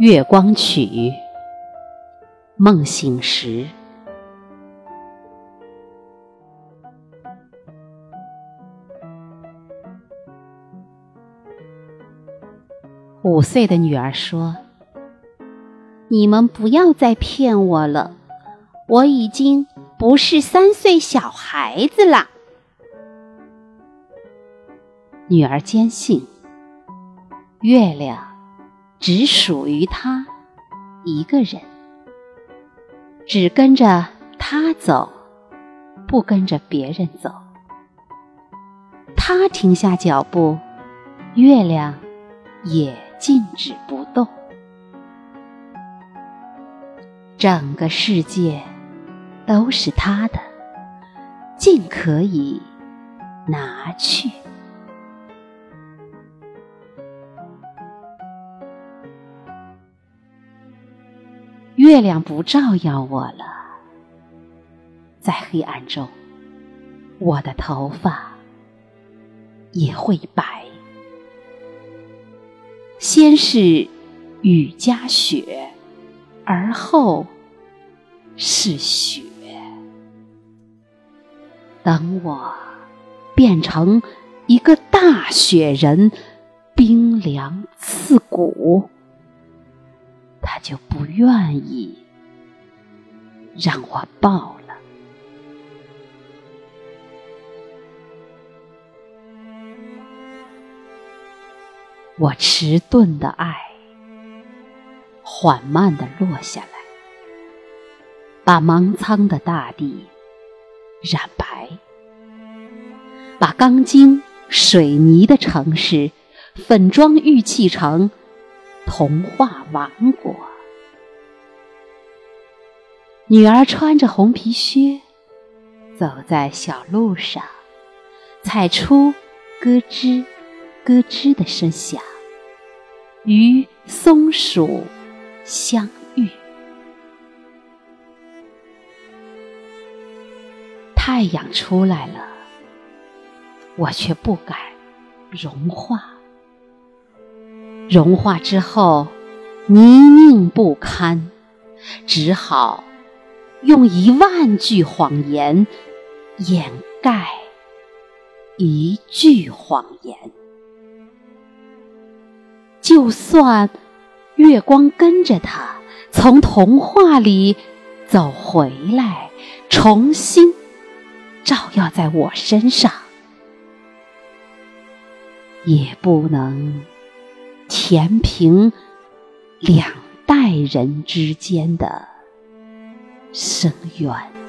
月光曲，梦醒时。五岁的女儿说：“你们不要再骗我了，我已经不是三岁小孩子啦。”女儿坚信，月亮。只属于他一个人，只跟着他走，不跟着别人走。他停下脚步，月亮也静止不动。整个世界都是他的，尽可以拿去。月亮不照耀我了，在黑暗中，我的头发也会白。先是雨夹雪，而后是雪。等我变成一个大雪人，冰凉刺骨。就不愿意让我抱了。我迟钝的爱，缓慢的落下来，把芒苍的大地染白，把钢筋水泥的城市粉妆玉砌成。童话王国，女儿穿着红皮靴，走在小路上，踩出咯吱咯吱的声响，与松鼠相遇。太阳出来了，我却不敢融化。融化之后，泥泞不堪，只好用一万句谎言掩盖一句谎言。就算月光跟着他从童话里走回来，重新照耀在我身上，也不能。填平两代人之间的深渊。